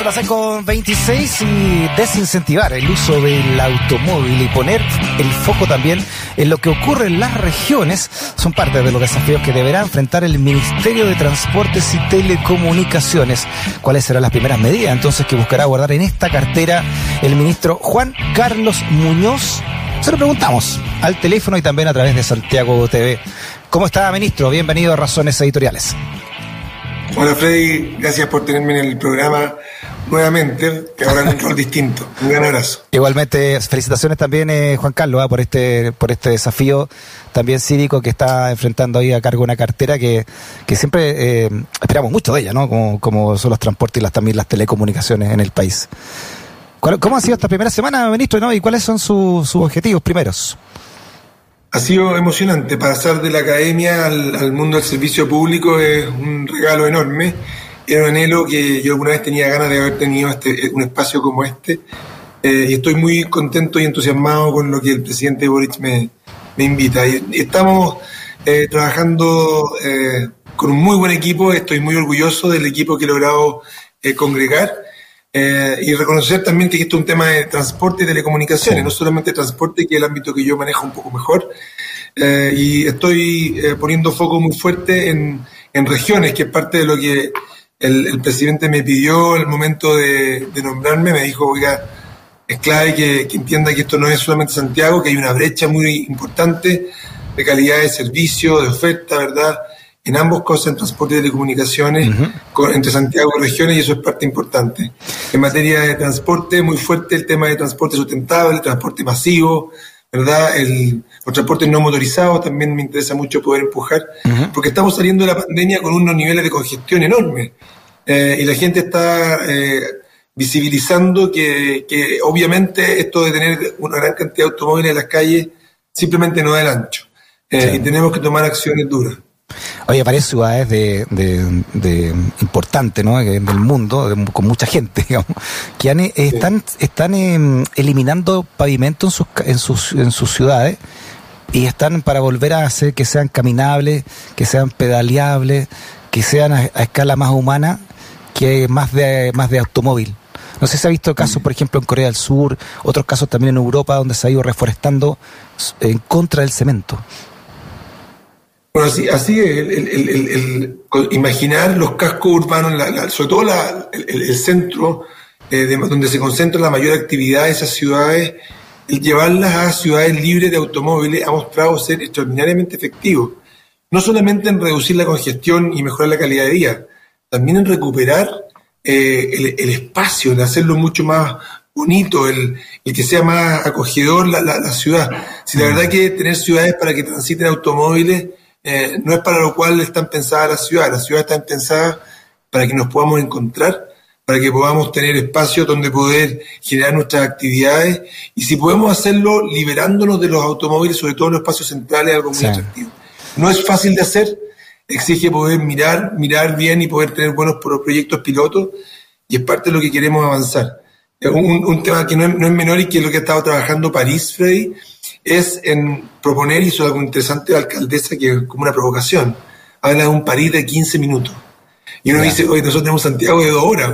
Son las con 26 y desincentivar el uso del automóvil y poner el foco también en lo que ocurre en las regiones son parte de los desafíos que deberá enfrentar el Ministerio de Transportes y Telecomunicaciones. ¿Cuáles serán las primeras medidas entonces que buscará guardar en esta cartera el ministro Juan Carlos Muñoz? Se lo preguntamos al teléfono y también a través de Santiago TV. ¿Cómo está, ministro? Bienvenido a Razones Editoriales. Hola Freddy, gracias por tenerme en el programa nuevamente, que ahora en un rol distinto. Un gran abrazo. Igualmente, felicitaciones también, eh, Juan Carlos, ah, por este por este desafío también cívico que está enfrentando ahí a cargo de una cartera que, que siempre eh, esperamos mucho de ella, ¿no? Como, como son los transportes y las, también las telecomunicaciones en el país. ¿Cómo ha sido esta primera semana, ministro, ¿no? y cuáles son sus objetivos primeros? Ha sido emocionante. Pasar de la academia al, mundo del servicio público es un regalo enorme. Era un anhelo que yo alguna vez tenía ganas de haber tenido este, un espacio como este. Eh, y estoy muy contento y entusiasmado con lo que el presidente Boric me, invita. Y, estamos eh, trabajando eh, con un muy buen equipo. Estoy muy orgulloso del equipo que he logrado congregar. Eh, y reconocer también que esto es un tema de transporte y telecomunicaciones, no solamente transporte, que es el ámbito que yo manejo un poco mejor. Eh, y estoy eh, poniendo foco muy fuerte en, en, regiones, que es parte de lo que el, presidente me pidió el momento de, nombrarme. Me dijo, oiga, es clave que, que, entienda que esto no es solamente Santiago, que hay una brecha muy importante de calidad de servicio, de oferta, ¿verdad? en ambos cosas, en transporte y telecomunicaciones, entre Santiago y regiones, y eso es parte importante. En materia de transporte, muy fuerte el tema de transporte sustentable, transporte masivo, ¿verdad? El, los transportes no motorizados también me interesa mucho poder empujar, porque estamos saliendo de la pandemia con unos niveles de congestión enormes. Eh, y la gente está eh, visibilizando que, que, obviamente esto de tener una gran cantidad de automóviles en las calles simplemente no da el ancho. Eh, y tenemos que tomar acciones duras. Oye, varias ciudades de, de, importantes, ¿no? Del mundo, con mucha gente, digamos, que han, están, están em, eliminando pavimento en sus, en, sus, en sus ciudades y están para volver a hacer que sean caminables, que sean pedaleables, que sean a, escala más humana que más de, más de automóvil. No sé si ha visto casos, por ejemplo, en Corea del Sur, otros casos también en Europa, donde se ha ido reforestando en contra del cemento. Bueno, así, así el, el, imaginar los cascos urbanos, sobre todo el, centro eh, donde se concentra la mayor actividad de esas ciudades, el llevarlas a ciudades libres de automóviles ha mostrado ser extraordinariamente efectivo. No solamente en reducir la congestión y mejorar la calidad de vida, también en recuperar eh, el, espacio, en hacerlo mucho más bonito, el, que sea más acogedor la, la ciudad. Si la verdad que tener ciudades para que transiten automóviles eh, no es para lo cual están pensadas las ciudades. Las ciudades están pensadas para que nos podamos encontrar, para que podamos tener espacios donde poder generar nuestras actividades y si podemos hacerlo liberándonos de los automóviles, sobre todo en los espacios centrales, algo muy atractivo. No es fácil de hacer, exige poder mirar, mirar bien y poder tener buenos proyectos pilotos y es parte de lo que queremos avanzar. Un, un tema que no es, no es menor y que es lo que ha estado trabajando París, Freddy, es en proponer, es algo interesante, la alcaldesa, que es como una provocación, habla de un París de 15 minutos. Y uno dice, oye, nosotros tenemos Santiago de dos horas,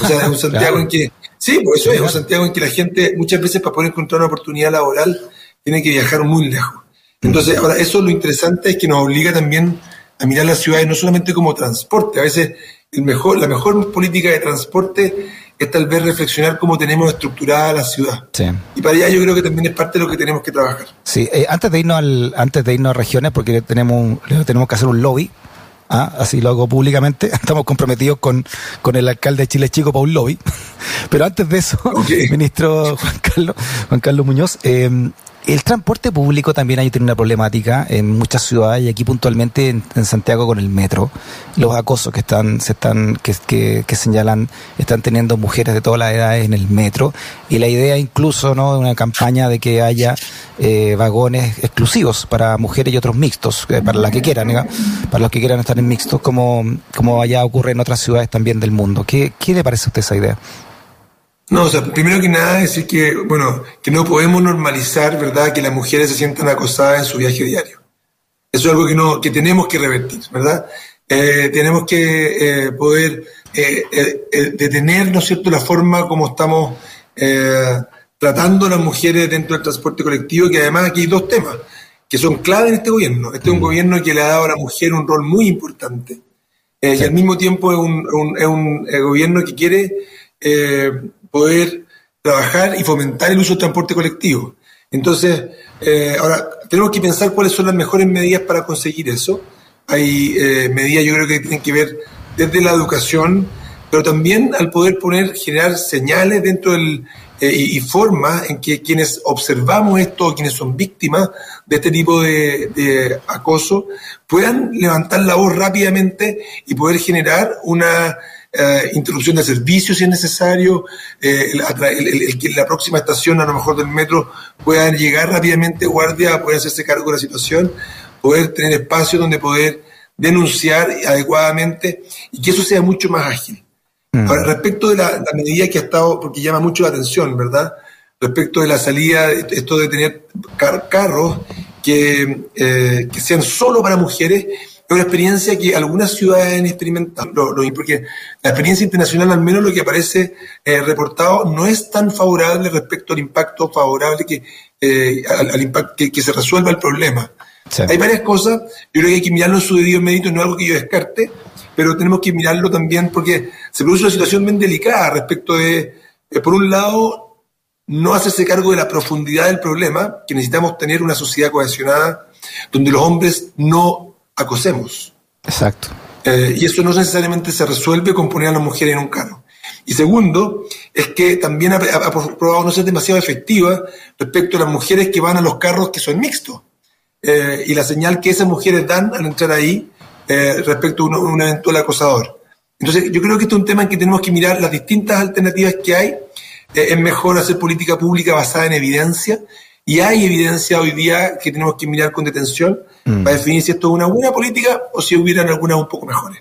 o sea, es un Santiago en que, sí, pues eso es un Santiago en que la gente muchas veces para poder encontrar una oportunidad laboral tiene que viajar muy lejos. Entonces, ahora, eso lo interesante es que nos obliga también a mirar las ciudades no solamente como transporte, a veces el mejor, la mejor política de transporte es tal vez reflexionar cómo tenemos estructurada la ciudad. Y para allá yo creo que también es parte de lo que tenemos que trabajar. Sí, eh, antes de irnos al, antes de irnos a regiones, porque tenemos, tenemos que hacer un lobby, ¿ah? así lo hago públicamente, estamos comprometidos con, con el alcalde de Chile Chico para un lobby. Pero antes de eso, ministro Juan Carlos, Juan Carlos Muñoz, eh, el transporte público también hay tiene una problemática en muchas ciudades y aquí puntualmente en, Santiago con el metro. Los acosos que están, se están, que, que, señalan, están teniendo mujeres de todas las edades en el metro. Y la idea incluso, ¿no? de una campaña de que haya eh, vagones exclusivos para mujeres y otros mixtos, eh, para las que quieran, para los que quieran estar en mixtos, como, como allá ocurre en otras ciudades también del mundo. ¿Qué, qué le parece a usted esa idea? No, o sea, primero que nada decir que, bueno, que no podemos normalizar, ¿verdad?, que las mujeres se sientan acosadas en su viaje diario. Eso es algo que, no, que tenemos que revertir, ¿verdad? tenemos que poder detener, ¿no es cierto?, la forma como estamos tratando a las mujeres dentro del transporte colectivo, que además aquí hay dos temas que son clave en este gobierno. Este es un mm. gobierno que le ha dado a la mujer un rol muy importante y al mismo tiempo es un, es un gobierno que quiere poder trabajar y fomentar el uso del transporte colectivo. Entonces, eh, ahora, tenemos que pensar cuáles son las mejores medidas para conseguir eso. Hay eh, medidas, yo creo que tienen que ver desde la educación, pero también al poder poner, generar señales dentro del, eh, y, formas en que quienes observamos esto, quienes son víctimas de este tipo de, de acoso, puedan levantar la voz rápidamente y poder generar una eh, introducción de servicios si es necesario, eh, el, que en la próxima estación a lo mejor del metro puedan llegar rápidamente guardia, puedan hacerse cargo de la situación, poder tener espacio donde poder denunciar adecuadamente y que eso sea mucho más ágil. Mm. Ahora, respecto de la, medida que ha estado, porque llama mucho la atención, ¿verdad? Respecto de la salida, esto de tener carros que, eh, que sean solo para mujeres, es una experiencia que algunas ciudades han experimentado, porque la experiencia internacional, al menos lo que aparece eh, reportado, no es tan favorable respecto al impacto favorable que, eh, al, impacto que, se resuelva el problema. Hay varias cosas, yo creo que hay que mirarlo en su debido mérito, no es algo que yo descarte, pero tenemos que mirarlo también porque se produce una situación bien delicada respecto de, eh, por un lado, no hacerse cargo de la profundidad del problema, que necesitamos tener una sociedad cohesionada donde los hombres no acosemos. Exacto. Eh, y eso no necesariamente se resuelve con poner a la mujer en un carro. Y segundo, es que también ha, probado no ser demasiado efectiva respecto a las mujeres que van a los carros que son mixtos. Eh, y la señal que esas mujeres dan al entrar ahí eh, respecto a un, eventual acosador. Entonces, yo creo que este es un tema en que tenemos que mirar las distintas alternativas que hay. es mejor hacer política pública basada en evidencia. Y hay evidencia hoy día que tenemos que mirar con detención Mm. para definir si esto es una buena política o si hubieran algunas un poco mejores.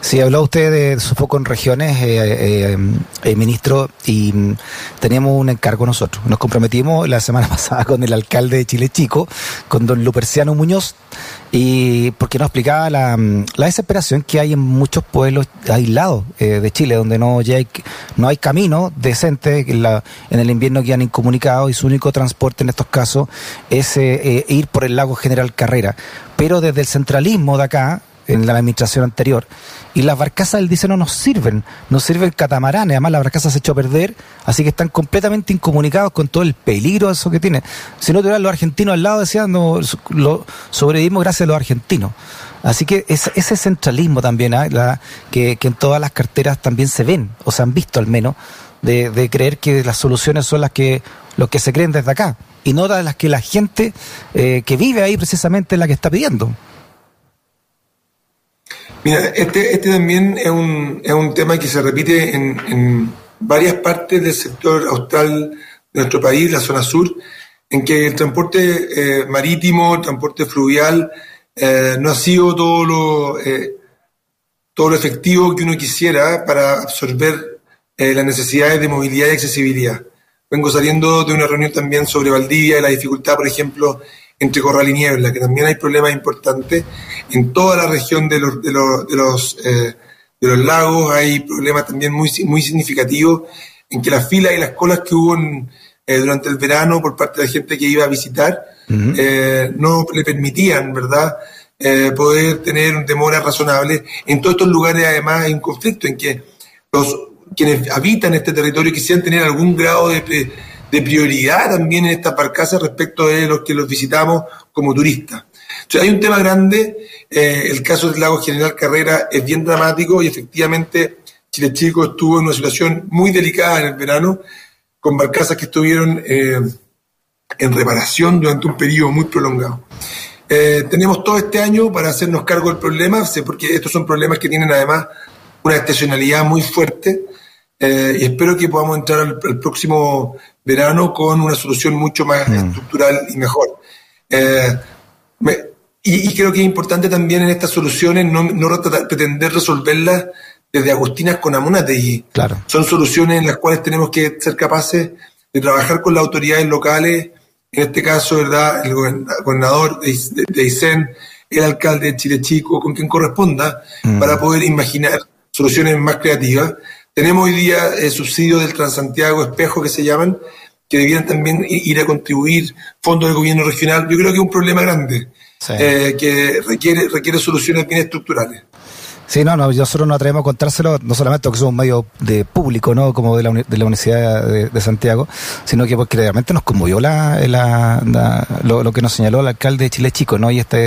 Sí, habló usted de su foco en regiones, eh, eh, eh, ministro, y mm, teníamos un encargo nosotros. Nos comprometimos la semana pasada con el alcalde de Chile Chico, con don Luperciano Muñoz, y porque nos explicaba la, mm, desesperación que hay en muchos pueblos aislados de Chile, donde no, ya hay, no hay camino decente, en, la, en el invierno que han incomunicado y su único transporte en estos casos es ir por el lago General Carrera. Pero desde el centralismo de acá, en la administración anterior. Y las barcazas, él dice, no nos sirven, no sirven catamaranes, además la barcaza se echó a perder, así que están completamente incomunicados con todo el peligro eso que tiene. Si no tuvieran los argentinos al lado, decían, no, lo, sobrevivimos gracias a los argentinos. Así que ese centralismo también, ¿ah? la, que, en todas las carteras también se ven, o se han visto al menos, de, creer que las soluciones son las que, los que se creen desde acá, y no las que la gente eh, que vive ahí precisamente es la que está pidiendo. Mira, este, este también es un, es un tema que se repite en, varias partes del sector austral de nuestro país, la zona sur, en que el transporte eh, marítimo, el transporte fluvial, eh, no ha sido todo lo, eh, todo lo efectivo que uno quisiera para absorber las necesidades de movilidad y accesibilidad. Vengo saliendo de una reunión también sobre Valdivia y la dificultad, por ejemplo, entre Corral y Niebla, que también hay problemas importantes. En toda la región de los, de los, de los, eh, de los lagos hay problemas también muy, muy significativos en que las filas y las colas que hubo eh, durante el verano por parte de la gente que iba a visitar eh, no le permitían, ¿verdad?, poder tener un demora razonable. En todos estos lugares, además, hay un conflicto en que los quienes habitan este territorio quisieran tener algún grado de de prioridad también en estas barcazas respecto de los que los visitamos como turistas. Entonces, hay un tema grande, eh, el caso del lago General Carrera es bien dramático y efectivamente Chile Chico estuvo en una situación muy delicada en el verano, con barcazas que estuvieron eh, en reparación durante un periodo muy prolongado. Eh, tenemos todo este año para hacernos cargo del problema, porque estos son problemas que tienen además una estacionalidad muy fuerte. y espero que podamos entrar al próximo verano con una solución mucho más mm. estructural y mejor. Eh, y, creo que es importante también en estas soluciones no, no pretender resolverlas desde Agustinas con Amunategui. Claro. Son soluciones en las cuales tenemos que ser capaces de trabajar con las autoridades locales, en este caso, ¿verdad? El gobernador de, de, el alcalde de Chile Chico, con quien corresponda, mm. para poder imaginar soluciones más creativas. Tenemos hoy día eh, subsidios del Transantiago Espejo que se llaman, que debieran también ir a contribuir fondos del gobierno regional. Yo creo que es un problema grande, eh, que requiere, requiere soluciones bien estructurales. Sí, no, no, nosotros nos atrevemos a contárselo, no solamente porque somos un medio de público, ¿no? Como de la, de la Universidad de, Santiago, sino que porque realmente nos conmovió la, la, lo, que nos señaló el alcalde de Chile Chico, ¿no? Y esta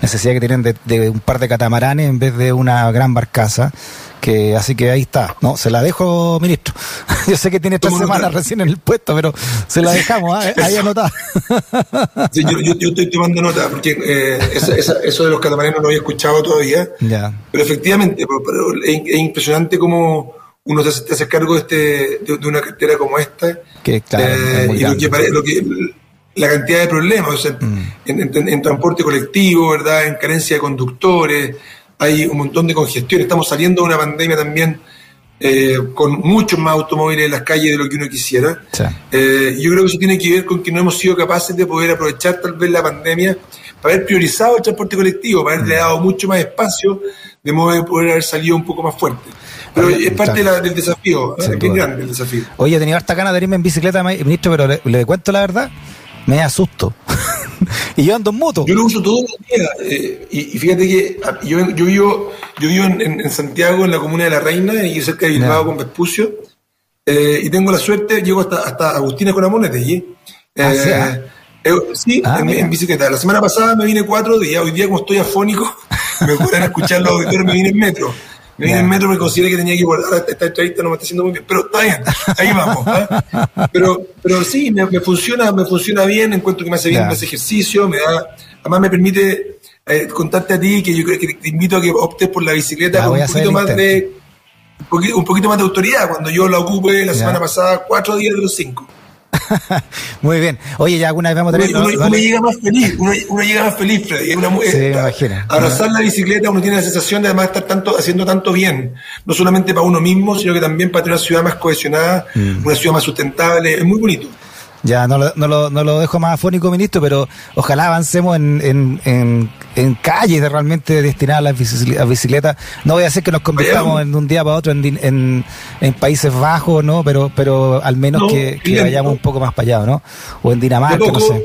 necesidad que tienen de, de un par de catamaranes en vez de una gran barcaza que así que ahí está, no, se la dejo, ministro. Yo sé que tiene tres semanas recién en el puesto, pero se la dejamos, ¿eh? ahí anotada. Sí, yo, yo, estoy tomando nota, porque eh, eso, de los catamaranes no lo había escuchado todavía. Ya. Pero efectivamente, pero, es, impresionante cómo uno se, hace cargo de, este, de, una cartera como esta. Que, claro, eh, y lo que, la cantidad de problemas, mm. en, en, transporte colectivo, ¿verdad? En carencia de conductores, hay un montón de congestión. Estamos saliendo de una pandemia también eh, con muchos más automóviles en las calles de lo que uno quisiera. Eh, yo creo que eso tiene que ver con que no hemos sido capaces de poder aprovechar tal vez la pandemia para haber priorizado el transporte colectivo, para haberle mm. dado mucho más espacio, de modo de poder haber salido un poco más fuerte. Pero es parte del desafío, es pues. grande el desafío. Oye, tenía harta ganas de irme en bicicleta, ministro, pero le, le cuento la verdad, me asusto. Y yo ando en moto. Yo lo uso todos los días. Eh, y, fíjate que ah, yo, yo vivo, yo vivo en, Santiago, en la comuna de La Reina, y cerca de Bilbao con Vespucio. Eh, y tengo la suerte, llego hasta, hasta Agustina con Amonete allí. ¿Ah, sí, ah? eh, en, bicicleta. La semana pasada me vine cuatro días. Hoy día, como estoy afónico, me pueden escuchar los auditores, me vine en metro. Vine en metro, me consideré que tenía que guardar esta entrevista, no me está haciendo muy bien. Pero está bien, ahí vamos. Pero, pero sí, me, funciona, me funciona bien, encuentro que me hace bien, me hace ejercicio, me da, además me permite eh, contarte a ti que yo creo que te invito a que optes por la bicicleta con un poquito más de un poquito, más de autoridad. Cuando yo la ocupé la semana pasada, cuatro días de los cinco. Muy bien. Oye, ya alguna vez vamos a tener. Uno, llega más feliz, uno, llega más feliz, Freddy. Una, sí, abrazar la bicicleta, uno tiene la sensación de además estar tanto, haciendo tanto bien. No solamente para uno mismo, sino que también para tener una ciudad más cohesionada, mm. una ciudad más sustentable. Es muy bonito. Ya, no lo, no, lo, no lo dejo más afónico, ministro, pero ojalá avancemos en, en, en, en calles realmente destinadas a la bicicleta. No voy a hacer que nos convirtamos en un día para otro en, en, Países Bajos, ¿no? Pero, pero al menos que, vayamos un poco más para allá, ¿no? O en Dinamarca, no sé.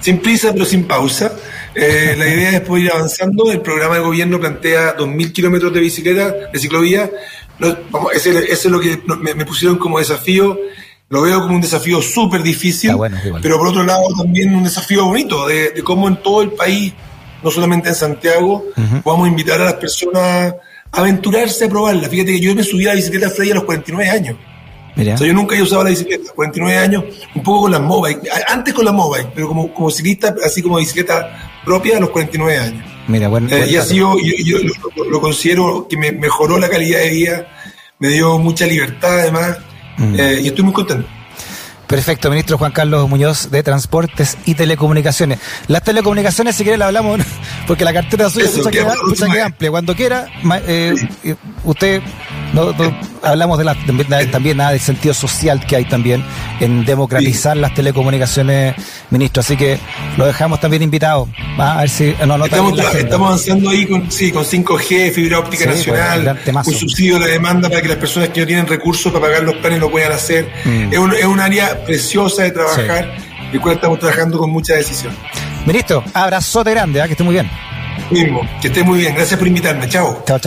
Sin prisa, pero sin pausa. Eh, la idea es poder ir avanzando. El programa de gobierno plantea 2.000 kilómetros de bicicleta, de ciclovía. vamos, ese, es lo que me pusieron como desafío lo veo como un desafío súper difícil, pero por otro lado también un desafío bonito de, cómo en todo el país, no solamente en Santiago, podamos invitar a las personas a aventurarse a probarla. Fíjate que yo me subí a la bicicleta Freddy a los 49 años. O sea, yo nunca he usado la bicicleta, 49 años, un poco con las mobile, antes con las mobile, pero como, como ciclista, así como bicicleta propia a los 49 años. Mira, bueno, eh, y así yo, yo, lo, considero que me mejoró la calidad de vida, me dio mucha libertad además, Mm. Eh, y estoy muy contento. Perfecto, ministro Juan Carlos Muñoz de Transportes y Telecomunicaciones. Las telecomunicaciones, si quiere, la hablamos, porque la cartera suya es mucha amplia. Cuando quiera, eh, usted no, hablamos de la, también nada del sentido social que hay también en democratizar las telecomunicaciones, ministro. Así que lo dejamos también invitado. A ver si no, estamos, estamos, avanzando ahí con, sí, con 5G, fibra óptica pues, nacional, un subsidio de la demanda para que las personas que no tienen recursos para pagar los planes lo puedan hacer. Mm. Es, un, es un área preciosa de trabajar y cual estamos trabajando con mucha decisión. Ministro, abrazote grande, ¿eh? que esté muy bien. Mismo, que esté muy bien. Gracias por invitarme. Chao. Chao, chao.